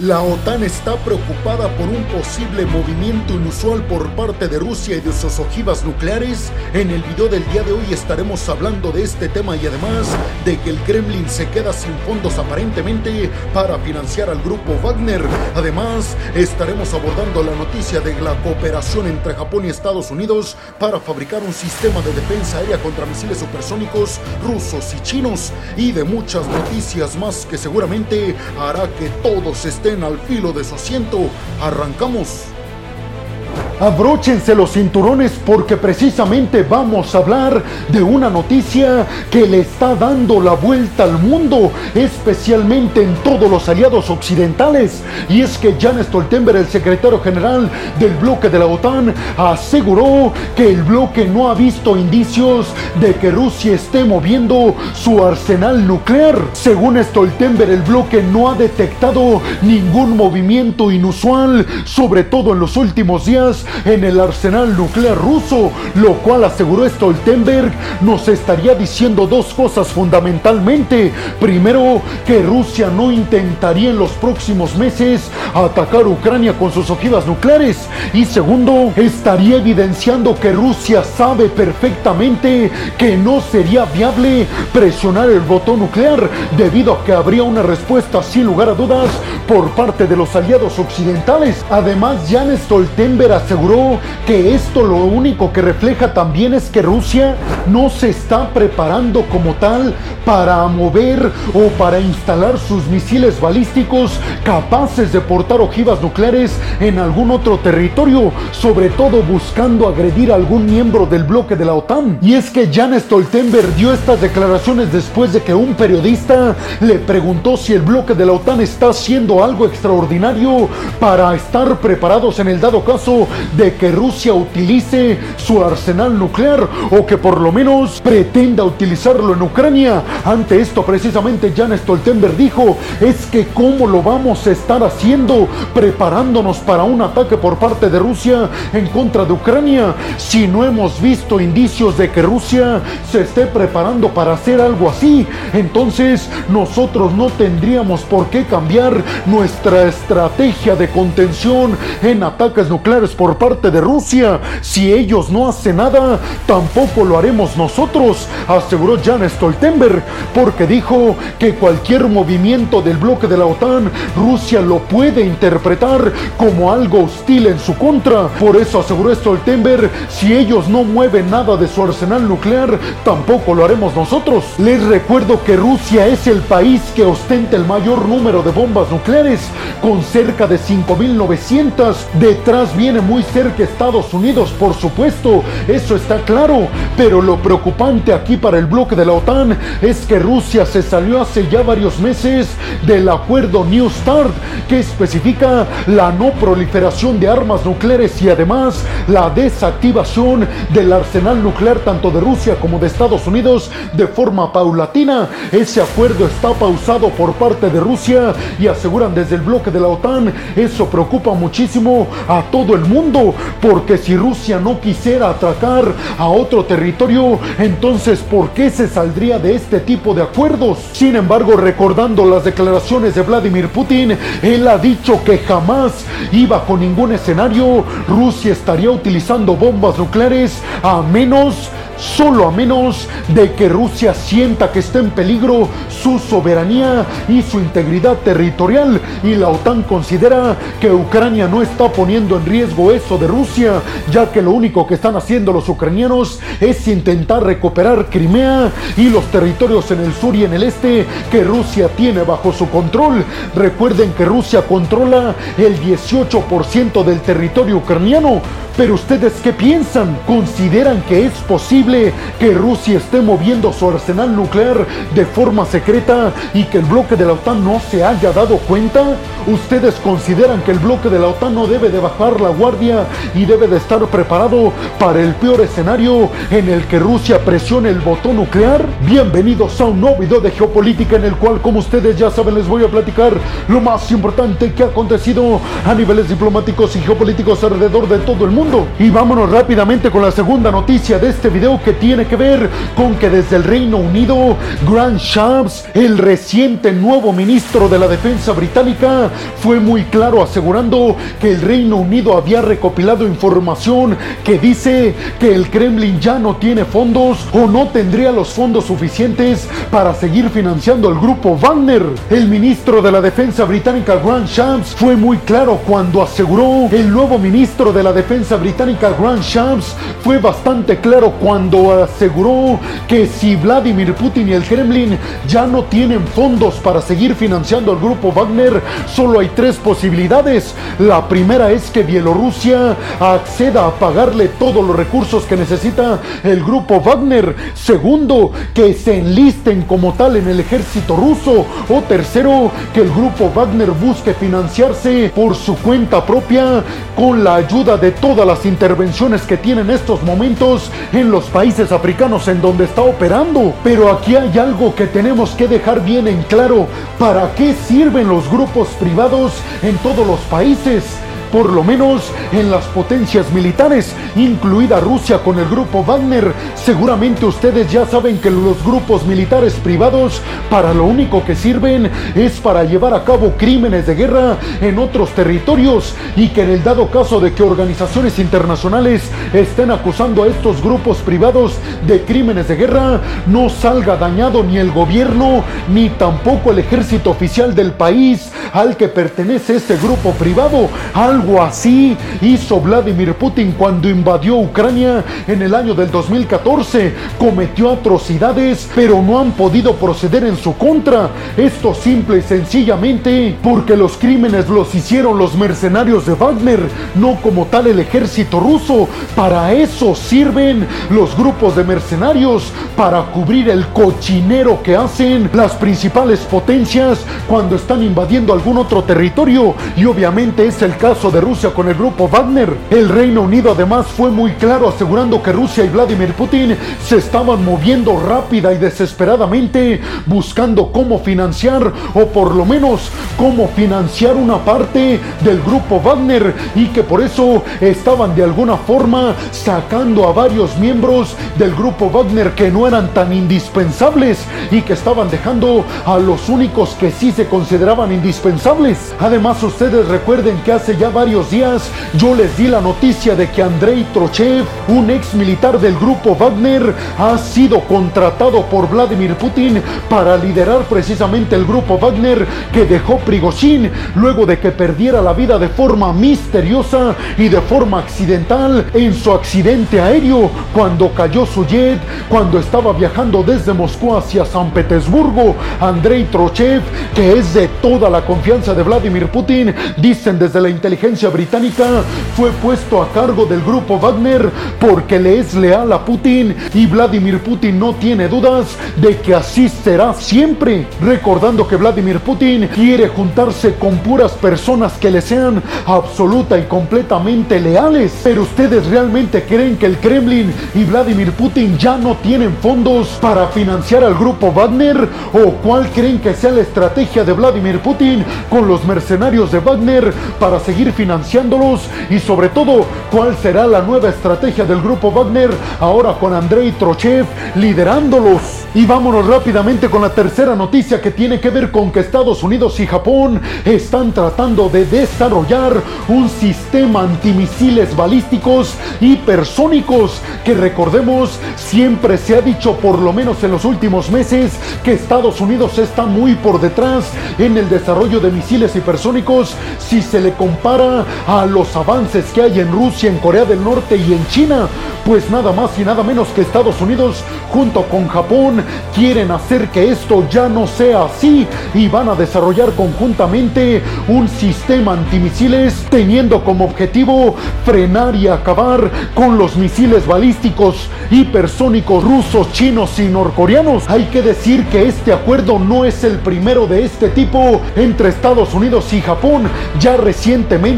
La OTAN está preocupada por un posible movimiento inusual por parte de Rusia y de sus ojivas nucleares. En el video del día de hoy estaremos hablando de este tema y además de que el Kremlin se queda sin fondos aparentemente para financiar al grupo Wagner. Además, estaremos abordando la noticia de la cooperación entre Japón y Estados Unidos para fabricar un sistema de defensa aérea contra misiles supersónicos rusos y chinos y de muchas noticias más que seguramente hará que todos estén al filo de su asiento. Arrancamos. Abróchense los cinturones porque precisamente vamos a hablar de una noticia que le está dando la vuelta al mundo, especialmente en todos los aliados occidentales. Y es que Jan Stoltenberg, el secretario general del bloque de la OTAN, aseguró que el bloque no ha visto indicios de que Rusia esté moviendo su arsenal nuclear. Según Stoltenberg, el bloque no ha detectado ningún movimiento inusual, sobre todo en los últimos días en el arsenal nuclear ruso, lo cual aseguró Stoltenberg nos estaría diciendo dos cosas fundamentalmente. Primero, que Rusia no intentaría en los próximos meses atacar Ucrania con sus ojivas nucleares. Y segundo, estaría evidenciando que Rusia sabe perfectamente que no sería viable presionar el botón nuclear debido a que habría una respuesta sin lugar a dudas por parte de los aliados occidentales. Además, Jan Stoltenberg aseguró que esto lo único que refleja también es que Rusia no se está preparando como tal para mover o para instalar sus misiles balísticos capaces de portar ojivas nucleares en algún otro territorio, sobre todo buscando agredir a algún miembro del bloque de la OTAN. Y es que Jan Stoltenberg dio estas declaraciones después de que un periodista le preguntó si el bloque de la OTAN está haciendo algo extraordinario para estar preparados en el dado caso de que Rusia utilice su arsenal nuclear o que por lo menos pretenda utilizarlo en Ucrania. Ante esto precisamente Jan Stoltenberg dijo, es que cómo lo vamos a estar haciendo preparándonos para un ataque por parte de Rusia en contra de Ucrania si no hemos visto indicios de que Rusia se esté preparando para hacer algo así. Entonces nosotros no tendríamos por qué cambiar nuestra estrategia de contención en ataques nucleares por parte de Rusia. Si ellos no hacen nada, tampoco lo haremos nosotros, aseguró Jan Stoltenberg, porque dijo que cualquier movimiento del bloque de la OTAN, Rusia lo puede interpretar como algo hostil en su contra. Por eso aseguró Stoltenberg, si ellos no mueven nada de su arsenal nuclear, tampoco lo haremos nosotros. Les recuerdo que Rusia es el país que ostenta el mayor número de bombas nucleares, con cerca de 5.900. Detrás viene muy cerca Estados Unidos, por supuesto, eso está claro, pero lo preocupante aquí para el bloque de la OTAN es que Rusia se salió hace ya varios meses del acuerdo New START, que especifica la no proliferación de armas nucleares y además la desactivación del arsenal nuclear tanto de Rusia como de Estados Unidos de forma paulatina. Ese acuerdo está pausado por parte de Rusia y aseguran desde el bloque de la OTAN, eso preocupa muchísimo a todo el mundo porque si Rusia no quisiera atacar a otro territorio, entonces ¿por qué se saldría de este tipo de acuerdos? Sin embargo, recordando las declaraciones de Vladimir Putin, él ha dicho que jamás y bajo ningún escenario Rusia estaría utilizando bombas nucleares a menos solo a menos de que Rusia sienta que está en peligro su soberanía y su integridad territorial y la OTAN considera que Ucrania no está poniendo en riesgo eso de Rusia, ya que lo único que están haciendo los ucranianos es intentar recuperar Crimea y los territorios en el sur y en el este que Rusia tiene bajo su control. Recuerden que Rusia controla el 18% del territorio ucraniano, pero ustedes qué piensan? ¿Consideran que es posible que Rusia esté moviendo su arsenal nuclear de forma secreta y que el bloque de la OTAN no se haya dado cuenta? ¿Ustedes consideran que el bloque de la OTAN no debe de bajar la guardia y debe de estar preparado para el peor escenario en el que Rusia presione el botón nuclear? Bienvenidos a un nuevo video de geopolítica en el cual, como ustedes ya saben, les voy a platicar lo más importante que ha acontecido a niveles diplomáticos y geopolíticos alrededor de todo el mundo mundo. Y vámonos rápidamente con la segunda noticia de este video que tiene que ver con que desde el Reino Unido, Grant Shapps, el reciente nuevo ministro de la Defensa británica, fue muy claro asegurando que el Reino Unido había recopilado información que dice que el Kremlin ya no tiene fondos o no tendría los fondos suficientes para seguir financiando al grupo Wagner. El ministro de la Defensa británica Grant Shapps fue muy claro cuando aseguró el nuevo ministro de la Defensa británica Grant Shapps fue bastante claro cuando aseguró que si Vladimir Putin y el Kremlin ya no tienen fondos para seguir financiando al grupo Wagner, solo hay tres posibilidades. La primera es que Bielorrusia acceda a pagarle todos los recursos que necesita el grupo Wagner. Segundo, que se enlisten como tal en el ejército ruso. O tercero, que el grupo Wagner busque financiarse por su cuenta propia con la ayuda de todas las intervenciones que tiene en estos momentos en los países africanos en donde está operando. Pero aquí hay algo que tenemos que dejar bien en claro. ¿Para qué sirven los grupos privados en todos los países? Por lo menos en las potencias militares, incluida Rusia con el grupo Wagner. Seguramente ustedes ya saben que los grupos militares privados para lo único que sirven es para llevar a cabo crímenes de guerra en otros territorios y que en el dado caso de que organizaciones internacionales estén acusando a estos grupos privados de crímenes de guerra, no salga dañado ni el gobierno ni tampoco el ejército oficial del país al que pertenece este grupo privado. Algo así hizo Vladimir Putin cuando invadió Ucrania en el año del 2014. Cometió atrocidades, pero no han podido proceder en su contra. Esto simple y sencillamente porque los crímenes los hicieron los mercenarios de Wagner, no como tal el ejército ruso. Para eso sirven los grupos de mercenarios, para cubrir el cochinero que hacen las principales potencias cuando están invadiendo algún otro territorio. Y obviamente es el caso de Rusia con el grupo Wagner. El Reino Unido además fue muy claro asegurando que Rusia y Vladimir Putin se estaban moviendo rápida y desesperadamente buscando cómo financiar o por lo menos cómo financiar una parte del grupo Wagner y que por eso estaban de alguna forma sacando a varios miembros del grupo Wagner que no eran tan indispensables y que estaban dejando a los únicos que sí se consideraban indispensables. Además ustedes recuerden que hace ya varios días yo les di la noticia de que Andrei Trochev, un ex militar del grupo Wagner, ha sido contratado por Vladimir Putin para liderar precisamente el grupo Wagner que dejó Prigozhin luego de que perdiera la vida de forma misteriosa y de forma accidental en su accidente aéreo cuando cayó su jet cuando estaba viajando desde Moscú hacia San Petersburgo. Andrei Trochev, que es de toda la confianza de Vladimir Putin, dicen desde la inteligencia británica, fue puesto a cargo del grupo Wagner porque le es leal a Putin y Vladimir Putin no tiene dudas de que así será siempre, recordando que Vladimir Putin quiere juntarse con puras personas que le sean absoluta y completamente leales. Pero ustedes realmente creen que el Kremlin y Vladimir Putin ya no tienen fondos para financiar al grupo Wagner? ¿O cuál creen que sea la estrategia de Vladimir Putin con los mercenarios de Wagner para seguir financiándolos? Y sobre todo, ¿cuál será la nueva estrategia del grupo Wagner ahora con Andrei Trochev liderándolos? Y vámonos rápidamente con la tercera noticia que tiene que ver con que Estados Unidos y Japón están tratando de desarrollar un sistema antimisiles balísticos hipersónicos que recordemos siempre se ha dicho por lo menos en los últimos meses que Estados Unidos está muy por detrás en el desarrollo de misiles hipersónicos si se le compara a los avances que hay en Rusia, en Corea del Norte y en China. Pues nada más y nada menos que Estados Unidos junto con Japón quieren hacer que esto ya no sea así y van a desarrollar conjuntamente un sistema antimisiles teniendo como objetivo frenar y acabar con los misiles balísticos hipersónicos rusos, chinos y norcoreanos. Hay que decir que este acuerdo no es el primero de este tipo entre Estados Unidos y Japón. Ya recientemente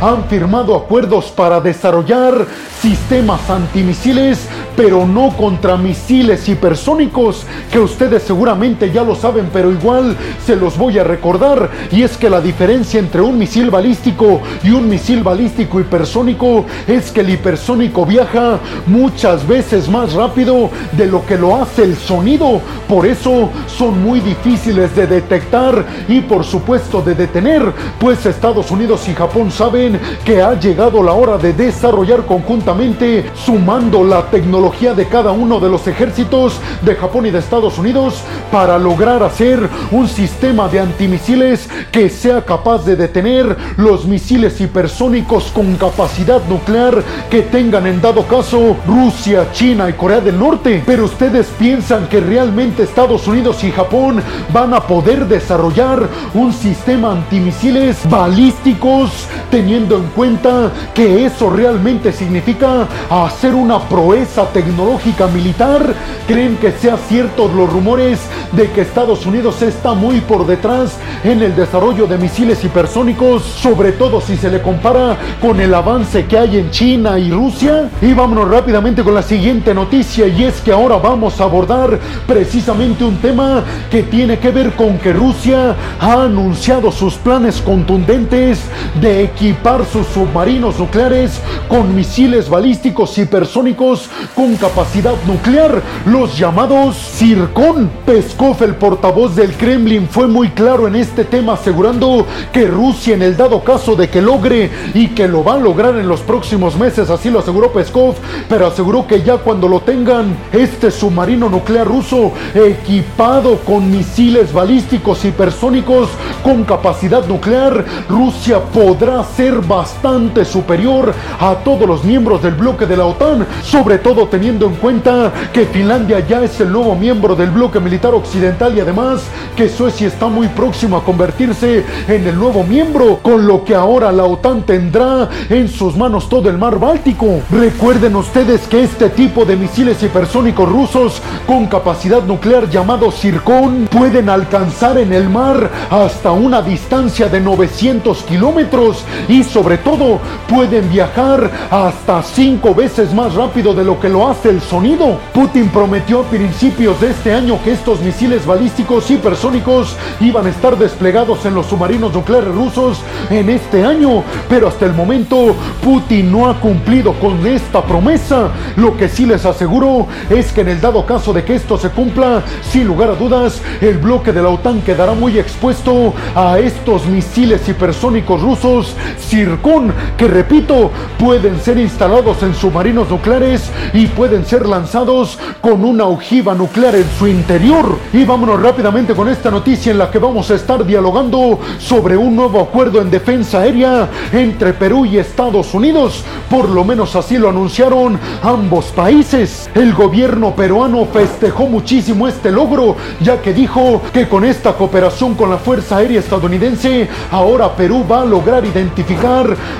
han firmado acuerdos para desarrollar sistemas antimisiles, pero no contra misiles hipersónicos, que ustedes seguramente ya lo saben, pero igual se los voy a recordar. Y es que la diferencia entre un misil balístico y un misil balístico hipersónico es que el hipersónico viaja muchas veces más rápido de lo que lo hace el sonido. Por eso son muy difíciles de detectar y por supuesto de detener, pues Estados Unidos y Japón saben que ha llegado la hora de desarrollar conjuntamente, sumando la tecnología de cada uno de los ejércitos de Japón y de Estados Unidos, para lograr hacer un sistema de antimisiles que sea capaz de detener los misiles hipersónicos con capacidad nuclear que tengan en dado caso Rusia, China y Corea del Norte. Pero ustedes piensan que realmente Estados Unidos y Japón van a poder desarrollar un sistema antimisiles balísticos house. Teniendo en cuenta que eso realmente significa hacer una proeza tecnológica militar. ¿Creen que sea cierto los rumores de que Estados Unidos está muy por detrás en el desarrollo de misiles hipersónicos, sobre todo si se le compara con el avance que hay en China y Rusia? Y vámonos rápidamente con la siguiente noticia y es que ahora vamos a abordar precisamente un tema que tiene que ver con que Rusia ha anunciado sus planes contundentes de equipar sus submarinos nucleares con misiles balísticos hipersónicos con capacidad nuclear, los llamados Circon. Peskov, el portavoz del Kremlin, fue muy claro en este tema asegurando que Rusia en el dado caso de que logre y que lo va a lograr en los próximos meses, así lo aseguró Peskov, pero aseguró que ya cuando lo tengan, este submarino nuclear ruso equipado con misiles balísticos hipersónicos con capacidad nuclear, Rusia podrá ser bastante superior a todos los miembros del bloque de la OTAN, sobre todo teniendo en cuenta que Finlandia ya es el nuevo miembro del bloque militar occidental y además que Suecia está muy próximo a convertirse en el nuevo miembro, con lo que ahora la OTAN tendrá en sus manos todo el mar Báltico. Recuerden ustedes que este tipo de misiles hipersónicos rusos con capacidad nuclear llamados Circon pueden alcanzar en el mar hasta una distancia de 900 kilómetros y sobre todo pueden viajar hasta cinco veces más rápido de lo que lo hace el sonido. Putin prometió a principios de este año que estos misiles balísticos hipersónicos iban a estar desplegados en los submarinos nucleares rusos en este año, pero hasta el momento Putin no ha cumplido con esta promesa. Lo que sí les aseguro es que en el dado caso de que esto se cumpla, sin lugar a dudas, el bloque de la OTAN quedará muy expuesto a estos misiles hipersónicos rusos Circon, que repito, pueden ser instalados en submarinos nucleares y pueden ser lanzados con una ojiva nuclear en su interior. Y vámonos rápidamente con esta noticia en la que vamos a estar dialogando sobre un nuevo acuerdo en defensa aérea entre Perú y Estados Unidos. Por lo menos así lo anunciaron ambos países. El gobierno peruano festejó muchísimo este logro, ya que dijo que con esta cooperación con la Fuerza Aérea Estadounidense, ahora Perú va a lograr identificar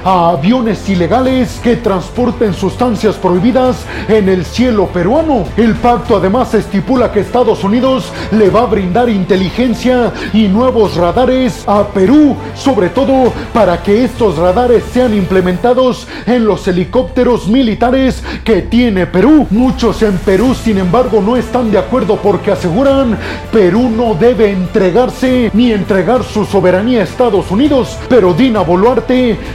a aviones ilegales que transporten sustancias prohibidas en el cielo peruano. El pacto además estipula que Estados Unidos le va a brindar inteligencia y nuevos radares a Perú, sobre todo para que estos radares sean implementados en los helicópteros militares que tiene Perú. Muchos en Perú, sin embargo, no están de acuerdo porque aseguran Perú no debe entregarse ni entregar su soberanía a Estados Unidos. Pero Dina Boluarte,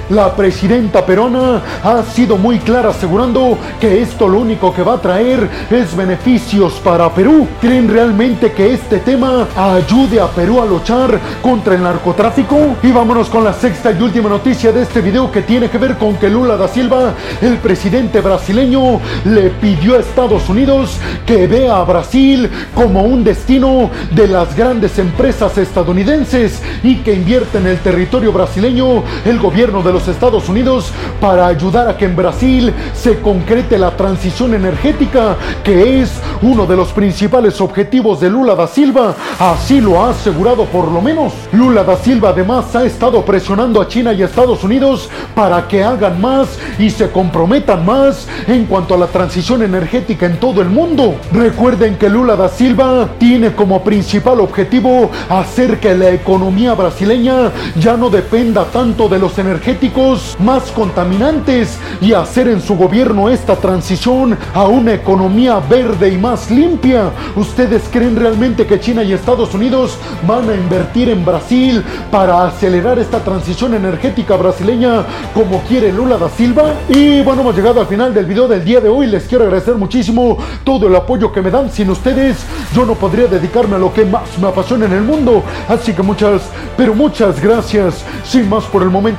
la presidenta peruana, ha sido muy clara asegurando que esto lo único que va a traer es beneficios para Perú. ¿Creen realmente que este tema ayude a Perú a luchar contra el narcotráfico? Y vámonos con la sexta y última noticia de este video que tiene que ver con que Lula da Silva, el presidente brasileño, le pidió a Estados Unidos que vea a Brasil como un destino de las grandes empresas estadounidenses y que invierte en el territorio brasileño el gobierno de los Estados Unidos para ayudar a que en Brasil se concrete la transición energética que es uno de los principales objetivos de Lula da Silva. Así lo ha asegurado por lo menos. Lula da Silva además ha estado presionando a China y Estados Unidos para que hagan más y se comprometan más en cuanto a la transición energética en todo el mundo. Recuerden que Lula da Silva tiene como principal objetivo hacer que la economía brasileña ya no dependa tanto de los energéticos más contaminantes y hacer en su gobierno esta transición a una economía verde y más limpia. ¿Ustedes creen realmente que China y Estados Unidos van a invertir en Brasil para acelerar esta transición energética brasileña como quiere Lula da Silva? Y bueno, hemos llegado al final del video del día de hoy. Les quiero agradecer muchísimo todo el apoyo que me dan. Sin ustedes yo no podría dedicarme a lo que más me apasiona en el mundo. Así que muchas, pero muchas gracias. Sin más por el momento,